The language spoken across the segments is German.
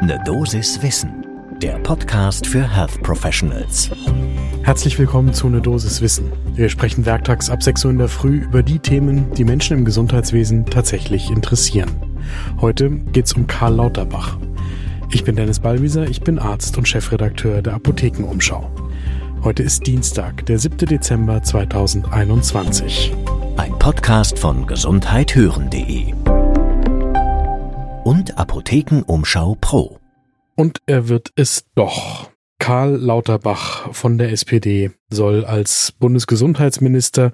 Ne Dosis Wissen, der Podcast für Health Professionals. Herzlich willkommen zu Ne Dosis Wissen. Wir sprechen werktags ab 6 Uhr in der Früh über die Themen, die Menschen im Gesundheitswesen tatsächlich interessieren. Heute geht's um Karl Lauterbach. Ich bin Dennis Ballwieser, ich bin Arzt und Chefredakteur der Apothekenumschau. Heute ist Dienstag, der 7. Dezember 2021. Ein Podcast von gesundheithören.de und Apothekenumschau Pro. Und er wird es doch. Karl Lauterbach von der SPD soll als Bundesgesundheitsminister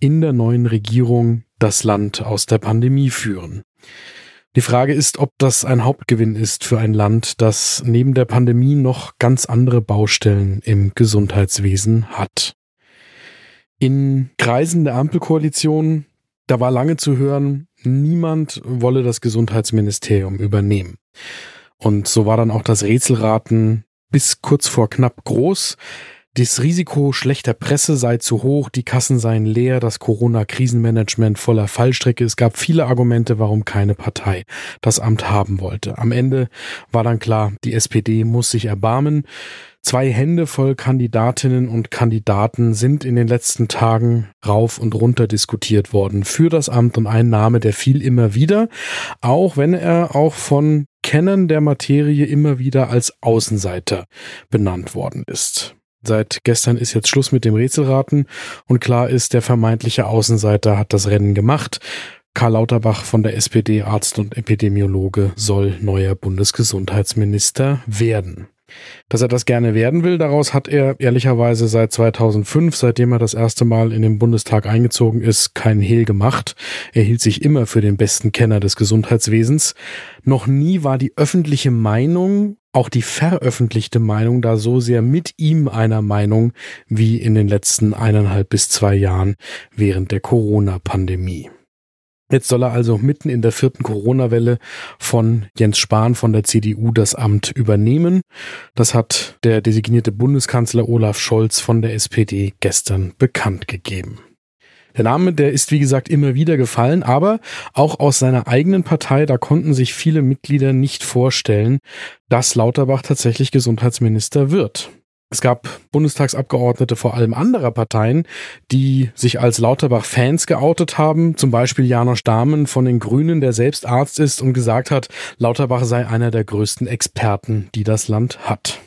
in der neuen Regierung das Land aus der Pandemie führen. Die Frage ist, ob das ein Hauptgewinn ist für ein Land, das neben der Pandemie noch ganz andere Baustellen im Gesundheitswesen hat. In Kreisen der Ampelkoalition, da war lange zu hören, niemand wolle das Gesundheitsministerium übernehmen. Und so war dann auch das Rätselraten bis kurz vor knapp groß. Das Risiko schlechter Presse sei zu hoch, die Kassen seien leer, das Corona-Krisenmanagement voller Fallstrecke. Es gab viele Argumente, warum keine Partei das Amt haben wollte. Am Ende war dann klar, die SPD muss sich erbarmen. Zwei Hände voll Kandidatinnen und Kandidaten sind in den letzten Tagen rauf und runter diskutiert worden für das Amt und ein Name, der fiel immer wieder, auch wenn er auch von Kennern der Materie immer wieder als Außenseiter benannt worden ist. Seit gestern ist jetzt Schluss mit dem Rätselraten und klar ist, der vermeintliche Außenseiter hat das Rennen gemacht. Karl Lauterbach von der SPD, Arzt und Epidemiologe, soll neuer Bundesgesundheitsminister werden. Dass er das gerne werden will, daraus hat er ehrlicherweise seit 2005, seitdem er das erste Mal in den Bundestag eingezogen ist, keinen Hehl gemacht. Er hielt sich immer für den besten Kenner des Gesundheitswesens. Noch nie war die öffentliche Meinung, auch die veröffentlichte Meinung, da so sehr mit ihm einer Meinung wie in den letzten eineinhalb bis zwei Jahren während der Corona-Pandemie. Jetzt soll er also mitten in der vierten Corona-Welle von Jens Spahn von der CDU das Amt übernehmen. Das hat der designierte Bundeskanzler Olaf Scholz von der SPD gestern bekannt gegeben. Der Name, der ist wie gesagt immer wieder gefallen, aber auch aus seiner eigenen Partei, da konnten sich viele Mitglieder nicht vorstellen, dass Lauterbach tatsächlich Gesundheitsminister wird. Es gab Bundestagsabgeordnete vor allem anderer Parteien, die sich als Lauterbach-Fans geoutet haben. Zum Beispiel Janosch Dahmen von den Grünen, der selbst Arzt ist und gesagt hat, Lauterbach sei einer der größten Experten, die das Land hat.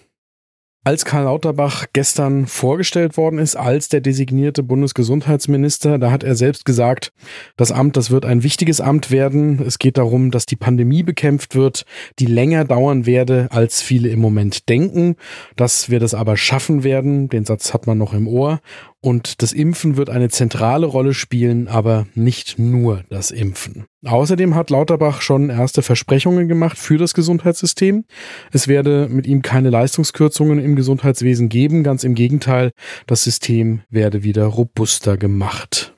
Als Karl Lauterbach gestern vorgestellt worden ist als der designierte Bundesgesundheitsminister, da hat er selbst gesagt, das Amt, das wird ein wichtiges Amt werden. Es geht darum, dass die Pandemie bekämpft wird, die länger dauern werde, als viele im Moment denken, dass wir das aber schaffen werden. Den Satz hat man noch im Ohr. Und das Impfen wird eine zentrale Rolle spielen, aber nicht nur das Impfen. Außerdem hat Lauterbach schon erste Versprechungen gemacht für das Gesundheitssystem. Es werde mit ihm keine Leistungskürzungen im Gesundheitswesen geben, ganz im Gegenteil, das System werde wieder robuster gemacht.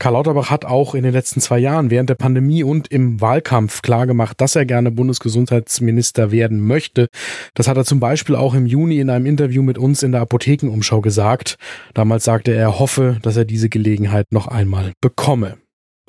Karl Lauterbach hat auch in den letzten zwei Jahren während der Pandemie und im Wahlkampf klargemacht, dass er gerne Bundesgesundheitsminister werden möchte. Das hat er zum Beispiel auch im Juni in einem Interview mit uns in der Apothekenumschau gesagt. Damals sagte er, er hoffe, dass er diese Gelegenheit noch einmal bekomme.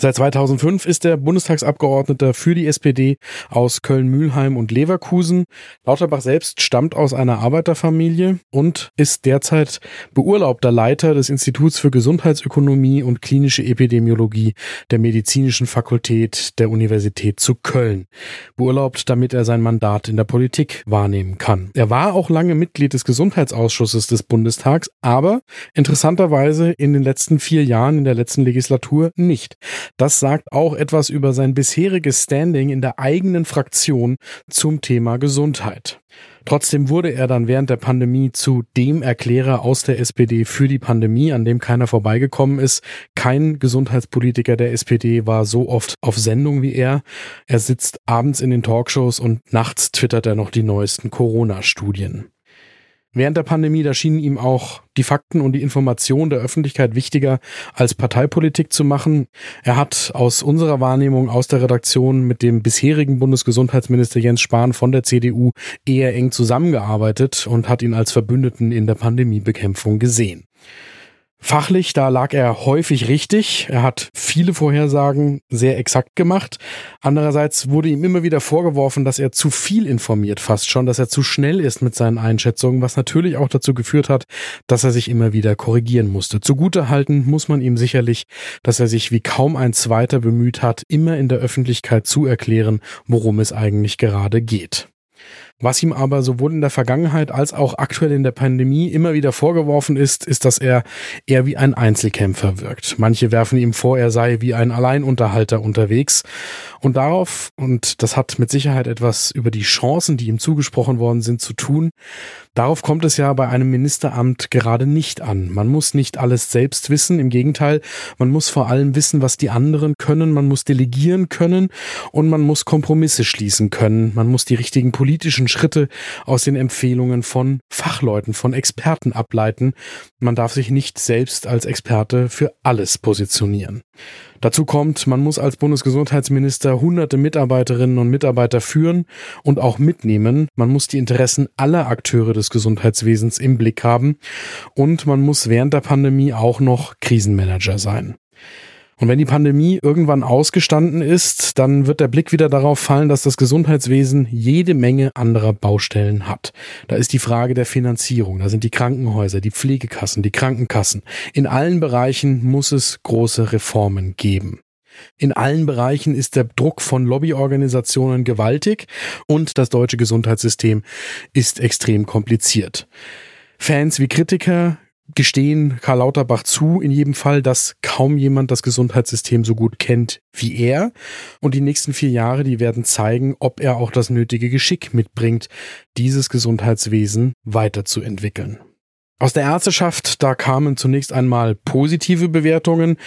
Seit 2005 ist er Bundestagsabgeordneter für die SPD aus Köln-Mühlheim und Leverkusen. Lauterbach selbst stammt aus einer Arbeiterfamilie und ist derzeit beurlaubter Leiter des Instituts für Gesundheitsökonomie und klinische Epidemiologie der Medizinischen Fakultät der Universität zu Köln. Beurlaubt, damit er sein Mandat in der Politik wahrnehmen kann. Er war auch lange Mitglied des Gesundheitsausschusses des Bundestags, aber interessanterweise in den letzten vier Jahren in der letzten Legislatur nicht. Das sagt auch etwas über sein bisheriges Standing in der eigenen Fraktion zum Thema Gesundheit. Trotzdem wurde er dann während der Pandemie zu dem Erklärer aus der SPD für die Pandemie, an dem keiner vorbeigekommen ist. Kein Gesundheitspolitiker der SPD war so oft auf Sendung wie er. Er sitzt abends in den Talkshows und nachts twittert er noch die neuesten Corona-Studien. Während der Pandemie, da schienen ihm auch die Fakten und die Information der Öffentlichkeit wichtiger als Parteipolitik zu machen. Er hat aus unserer Wahrnehmung aus der Redaktion mit dem bisherigen Bundesgesundheitsminister Jens Spahn von der CDU eher eng zusammengearbeitet und hat ihn als Verbündeten in der Pandemiebekämpfung gesehen. Fachlich, da lag er häufig richtig. Er hat viele Vorhersagen sehr exakt gemacht. Andererseits wurde ihm immer wieder vorgeworfen, dass er zu viel informiert, fast schon, dass er zu schnell ist mit seinen Einschätzungen, was natürlich auch dazu geführt hat, dass er sich immer wieder korrigieren musste. Zugutehalten muss man ihm sicherlich, dass er sich wie kaum ein zweiter bemüht hat, immer in der Öffentlichkeit zu erklären, worum es eigentlich gerade geht. Was ihm aber sowohl in der Vergangenheit als auch aktuell in der Pandemie immer wieder vorgeworfen ist, ist, dass er eher wie ein Einzelkämpfer wirkt. Manche werfen ihm vor, er sei wie ein Alleinunterhalter unterwegs. Und darauf, und das hat mit Sicherheit etwas über die Chancen, die ihm zugesprochen worden sind, zu tun, darauf kommt es ja bei einem Ministeramt gerade nicht an. Man muss nicht alles selbst wissen, im Gegenteil, man muss vor allem wissen, was die anderen können, man muss delegieren können und man muss Kompromisse schließen können, man muss die richtigen politischen Schritte aus den Empfehlungen von Fachleuten, von Experten ableiten. Man darf sich nicht selbst als Experte für alles positionieren. Dazu kommt, man muss als Bundesgesundheitsminister hunderte Mitarbeiterinnen und Mitarbeiter führen und auch mitnehmen. Man muss die Interessen aller Akteure des Gesundheitswesens im Blick haben und man muss während der Pandemie auch noch Krisenmanager sein. Und wenn die Pandemie irgendwann ausgestanden ist, dann wird der Blick wieder darauf fallen, dass das Gesundheitswesen jede Menge anderer Baustellen hat. Da ist die Frage der Finanzierung, da sind die Krankenhäuser, die Pflegekassen, die Krankenkassen. In allen Bereichen muss es große Reformen geben. In allen Bereichen ist der Druck von Lobbyorganisationen gewaltig und das deutsche Gesundheitssystem ist extrem kompliziert. Fans wie Kritiker gestehen Karl Lauterbach zu, in jedem Fall, dass kaum jemand das Gesundheitssystem so gut kennt wie er. Und die nächsten vier Jahre, die werden zeigen, ob er auch das nötige Geschick mitbringt, dieses Gesundheitswesen weiterzuentwickeln. Aus der Ärzteschaft, da kamen zunächst einmal positive Bewertungen.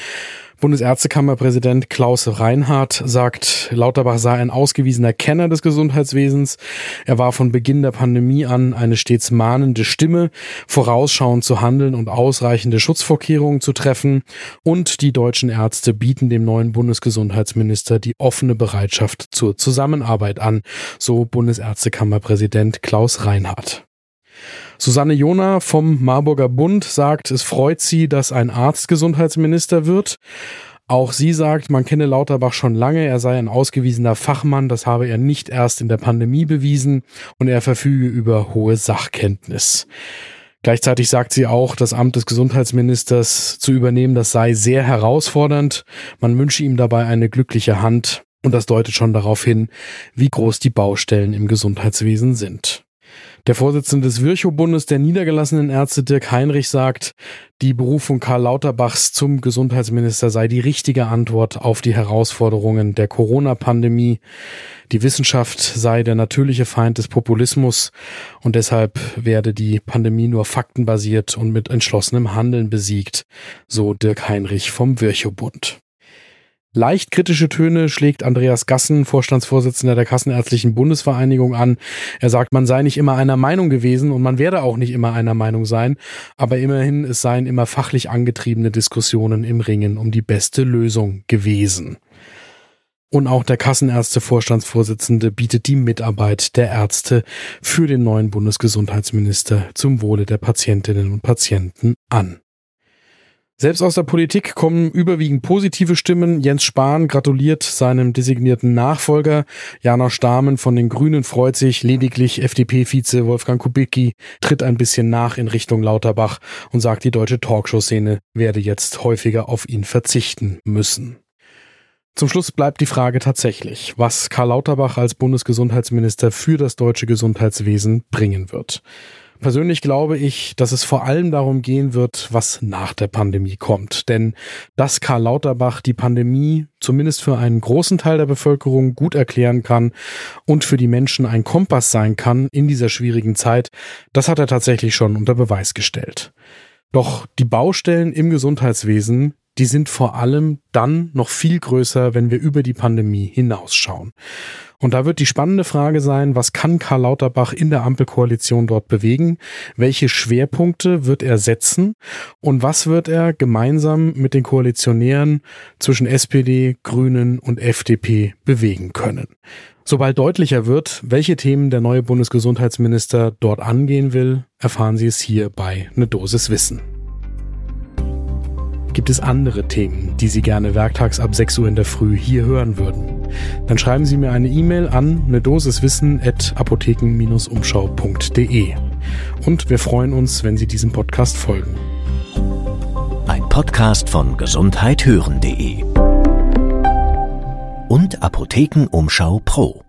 Bundesärztekammerpräsident Klaus Reinhardt sagt, Lauterbach sei ein ausgewiesener Kenner des Gesundheitswesens. Er war von Beginn der Pandemie an eine stets mahnende Stimme, vorausschauend zu handeln und ausreichende Schutzvorkehrungen zu treffen. Und die deutschen Ärzte bieten dem neuen Bundesgesundheitsminister die offene Bereitschaft zur Zusammenarbeit an, so Bundesärztekammerpräsident Klaus Reinhardt. Susanne Jona vom Marburger Bund sagt, es freut sie, dass ein Arzt Gesundheitsminister wird. Auch sie sagt, man kenne Lauterbach schon lange, er sei ein ausgewiesener Fachmann, das habe er nicht erst in der Pandemie bewiesen und er verfüge über hohe Sachkenntnis. Gleichzeitig sagt sie auch, das Amt des Gesundheitsministers zu übernehmen, das sei sehr herausfordernd. Man wünsche ihm dabei eine glückliche Hand und das deutet schon darauf hin, wie groß die Baustellen im Gesundheitswesen sind. Der Vorsitzende des Virchow-Bundes der niedergelassenen Ärzte Dirk Heinrich sagt, die Berufung Karl Lauterbachs zum Gesundheitsminister sei die richtige Antwort auf die Herausforderungen der Corona-Pandemie. Die Wissenschaft sei der natürliche Feind des Populismus und deshalb werde die Pandemie nur faktenbasiert und mit entschlossenem Handeln besiegt, so Dirk Heinrich vom Virchow-Bund. Leicht kritische Töne schlägt Andreas Gassen, Vorstandsvorsitzender der Kassenärztlichen Bundesvereinigung, an. Er sagt, man sei nicht immer einer Meinung gewesen und man werde auch nicht immer einer Meinung sein, aber immerhin, es seien immer fachlich angetriebene Diskussionen im Ringen um die beste Lösung gewesen. Und auch der Kassenärzte-Vorstandsvorsitzende bietet die Mitarbeit der Ärzte für den neuen Bundesgesundheitsminister zum Wohle der Patientinnen und Patienten an. Selbst aus der Politik kommen überwiegend positive Stimmen. Jens Spahn gratuliert seinem designierten Nachfolger. Jana Stamen von den Grünen freut sich. Lediglich FDP-Vize Wolfgang Kubicki tritt ein bisschen nach in Richtung Lauterbach und sagt, die deutsche Talkshow-Szene werde jetzt häufiger auf ihn verzichten müssen. Zum Schluss bleibt die Frage tatsächlich, was Karl Lauterbach als Bundesgesundheitsminister für das deutsche Gesundheitswesen bringen wird. Persönlich glaube ich, dass es vor allem darum gehen wird, was nach der Pandemie kommt. Denn dass Karl Lauterbach die Pandemie zumindest für einen großen Teil der Bevölkerung gut erklären kann und für die Menschen ein Kompass sein kann in dieser schwierigen Zeit, das hat er tatsächlich schon unter Beweis gestellt. Doch die Baustellen im Gesundheitswesen, die sind vor allem dann noch viel größer, wenn wir über die Pandemie hinausschauen. Und da wird die spannende Frage sein, was kann Karl Lauterbach in der Ampelkoalition dort bewegen? Welche Schwerpunkte wird er setzen? Und was wird er gemeinsam mit den Koalitionären zwischen SPD, Grünen und FDP bewegen können? Sobald deutlicher wird, welche Themen der neue Bundesgesundheitsminister dort angehen will, erfahren Sie es hier bei Ne Dosis Wissen. Gibt es andere Themen, die Sie gerne werktags ab 6 Uhr in der Früh hier hören würden? Dann schreiben Sie mir eine E-Mail an eine Dosis Wissen at apotheken-umschau.de. Und wir freuen uns, wenn Sie diesem Podcast folgen. Ein Podcast von gesundheithören.de und Apothekenumschau Pro.